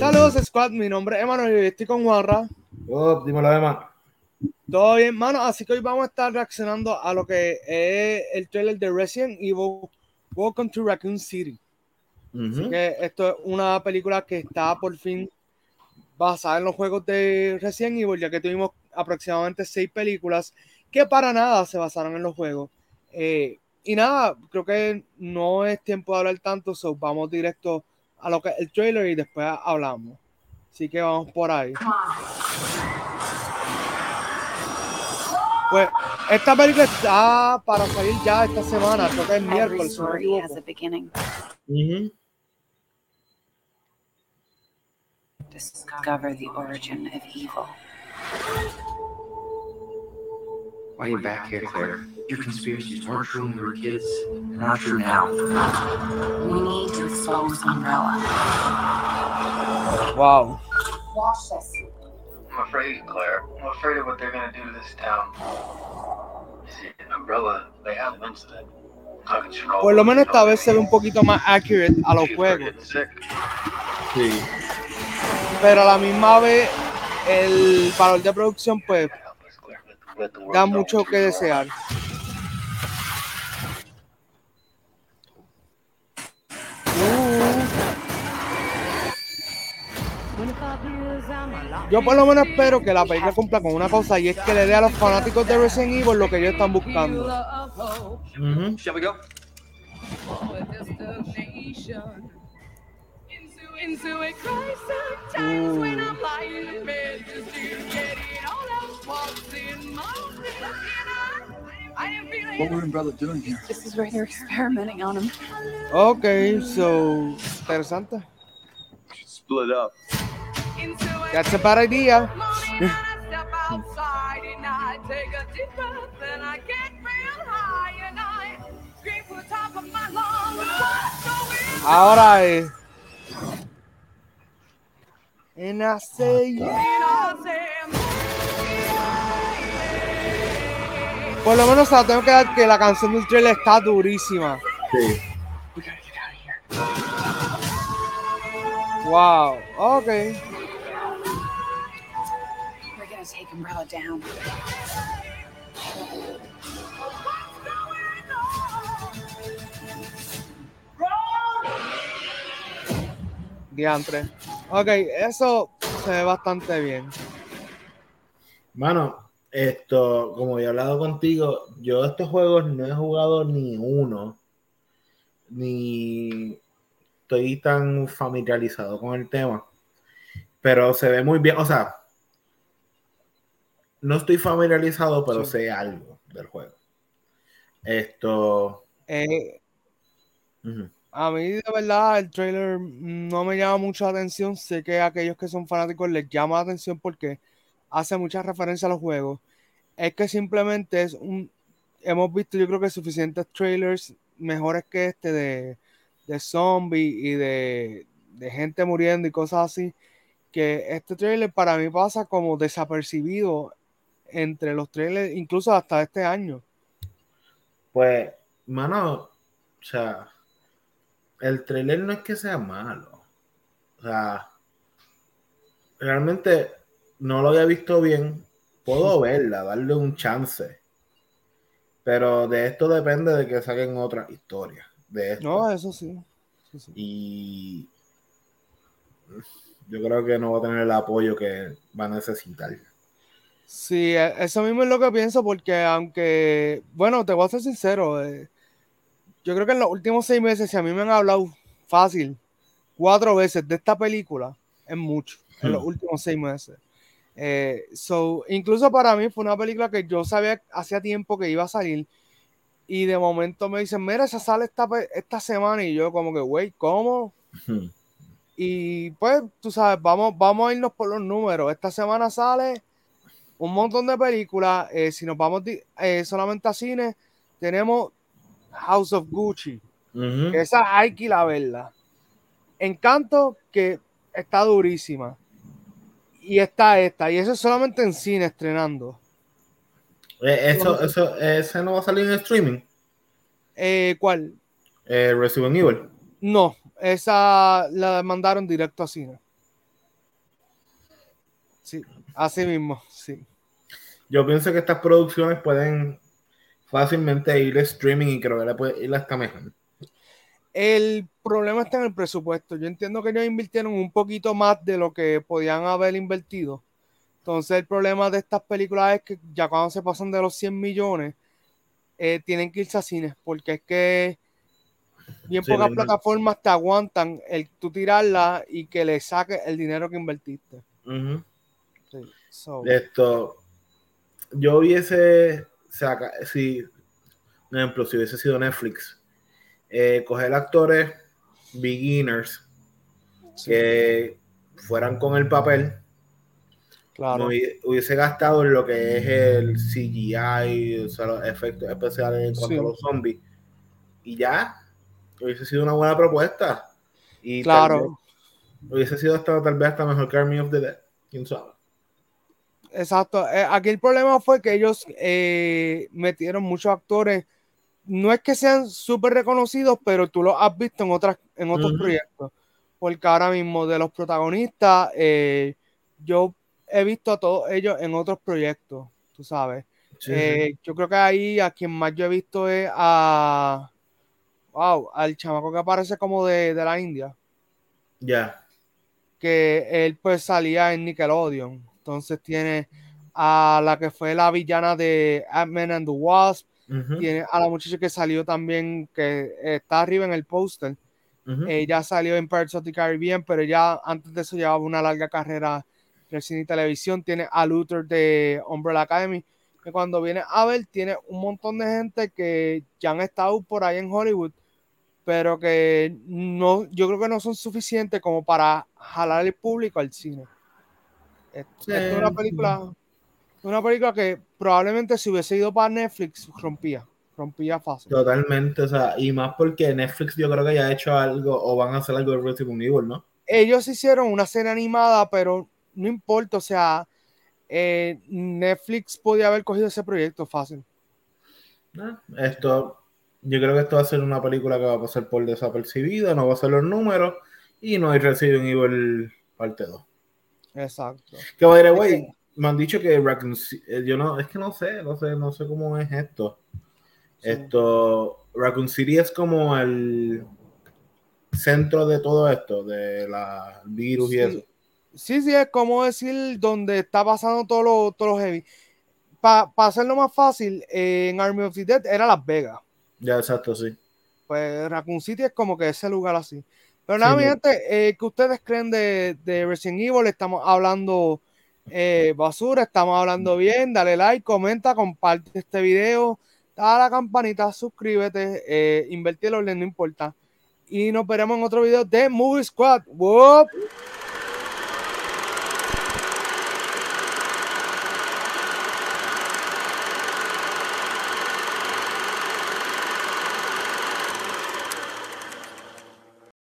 Saludos, Squad. Mi nombre es Emanuel y estoy con Juanra. Oh, dímelo, Emma. Todo bien, mano. Así que hoy vamos a estar reaccionando a lo que es el trailer de Resident Evil Welcome to Raccoon City. Así que esto es una película que está por fin basada en los juegos de Resident Evil, ya que tuvimos aproximadamente seis películas que para nada se basaron en los juegos. Eh, y nada, creo que no es tiempo de hablar tanto, so vamos directo a lo que el trailer y después hablamos. Así que vamos por ahí. Pues esta película está para salir ya esta semana, creo que es miércoles. Si no me equivoco. Discover the origin of evil. Why are you back here, Claire? Your conspiracies weren't true when we were kids. They're not true now. We need to expose Umbrella. Wow. Watch this. I'm afraid, Claire. I'm afraid of what they're gonna do to this town. See, Umbrella, they had an incident. Por lo menos esta vez se ve un poquito más accurate a los juegos. Sí. Pero a la misma vez el valor de producción pues da mucho que desear. Yo por lo menos espero que la película cumpla con una cosa y es que le dé a los fanáticos de Resident Evil lo que ellos están buscando. Shall we go? Uh. What were Umbrella doing here? This is where they're experimenting on him. Okay, so interesante. Split up. That's a bad idea. Ahora es. And I say, Por lo menos la tengo que dar que la canción del trailer está durísima. Sí. Wow, ok. We're gonna take Umbrella down. Diantre. Ok, eso se ve bastante bien. Mano, esto, como he hablado contigo, yo estos juegos no he jugado ni uno, ni estoy tan familiarizado con el tema, pero se ve muy bien, o sea, no estoy familiarizado, pero Sí. sé algo del juego. Esto, Eh, a mí, de verdad, el trailer no me llama mucho la atención. Sé que a aquellos que son fanáticos les llama la atención porque hace mucha referencia a los juegos. Es que simplemente es un. Hemos visto, yo creo que suficientes trailers mejores que este de, de zombies y de, de gente muriendo y cosas así. Que este trailer para mí pasa como desapercibido entre los trailers, incluso hasta este año. Pues, mano, o sea, el trailer no es que sea malo. O sea, realmente no lo había visto bien. Puedo verla, darle un chance. Pero de esto depende de que saquen otra historia. De esto. No, eso sí. eso sí. Y yo creo que no va a tener el apoyo que va a necesitar. Sí, e- eso mismo es lo que pienso, porque aunque, bueno, te voy a ser sincero, eh, yo creo que en los últimos seis meses, si a mí me han hablado fácil cuatro veces de esta película, es mucho, en los últimos seis meses. Eh, so, incluso para mí fue una película que yo sabía hacía tiempo que iba a salir, y de momento me dicen, mira, esa sale esta, esta semana, y yo como que, güey, ¿cómo? Y pues, tú sabes, vamos, vamos a irnos por los números. Esta semana sale un montón de películas. eh, si nos vamos eh, solamente a cine, tenemos House of Gucci. Ujú. que Esa hay que ir a verla. Encanto, que está durísima. Y está esta. Y eso es solamente en cine estrenando. Eh, eso, eso, ese no va a salir en streaming. Eh, ¿Cuál? Eh, Resident Evil. No, esa la mandaron directo a cine. Sí, así mismo, sí. Yo pienso que estas producciones pueden fácilmente ir a streaming y creo que le puede ir hasta mejor. El problema está en el presupuesto. Yo entiendo que ellos invirtieron un poquito más de lo que podían haber invertido. Entonces el problema de estas películas es que ya cuando se pasan de los 100 millones, eh, tienen que irse a cines, porque es que bien pocas plataformas te aguantan el tú tirarla y que le saques el dinero que invertiste. Esto, yo hubiese, saca, si, por ejemplo, si hubiese sido Netflix, eh, coger actores beginners que fueran con el papel. Claro. hubiese gastado en lo que es el CGI, o sea, los efectos especiales en cuanto a los zombies. Y ya, hubiese sido una buena propuesta. Y claro. hubiese sido hasta tal vez hasta mejor que Army of the Dead. ¿Quién sabe? Exacto. Eh, aquí el problema fue que ellos eh, metieron muchos actores no es que sean súper reconocidos, pero tú los has visto en, otras, en otros proyectos. Porque ahora mismo de los protagonistas, eh, yo he visto a todos ellos en otros proyectos, tú sabes. Eh, yo creo que ahí a quien más yo he visto es a. Wow, al chamaco que aparece como de, la India. Ya. Que él pues salía en Nickelodeon. Entonces tiene a la que fue la villana de Ant-Man and the Wasp tiene a la muchacha que salió también, que está arriba en el póster. Ella salió en Pirates of the Caribbean, pero ya antes de eso llevaba una larga carrera en cine y televisión. Tiene a Luther de Umbrella Academy, que cuando viene a ver, tiene un montón de gente que ya han estado por ahí en Hollywood, pero que no, yo creo que no son suficientes como para jalar el público al cine. Esto es una película una película que probablemente si hubiese ido para Netflix rompía, rompía fácil. Totalmente, o sea, y más porque Netflix yo creo que ya ha hecho algo o van a hacer algo de Resident Evil, ¿no? Ellos hicieron una serie animada, pero no importa, o sea, eh, Netflix podía haber cogido ese proyecto fácil. Ah, esto, yo creo que esto va a ser una película que va a pasar por desapercibida, no va a ser los números y no hay Resident Evil parte 2. Exacto. Que by the way, me han dicho que Raccoon eh, yo no, es que no sé, no sé, no sé cómo es esto. Esto, Raccoon City es como el centro de todo esto, de la virus y eso. Sí, sí, es como decir donde está pasando todo lo, todo lo heavy. Para hacerlo más fácil, en Army of the Dead era Las Vegas. Ya, exacto, sí. Pues Raccoon City es como que ese lugar así. Pero nada, mi gente, eh, ¿qué ustedes creen de, de Resident Evil? Estamos hablando eh, basura, estamos hablando bien, dale like, comenta, comparte este video, dale a la campanita, suscríbete, eh, invertir no importa. Y nos veremos en otro video de Movie Squad. ¡Wop!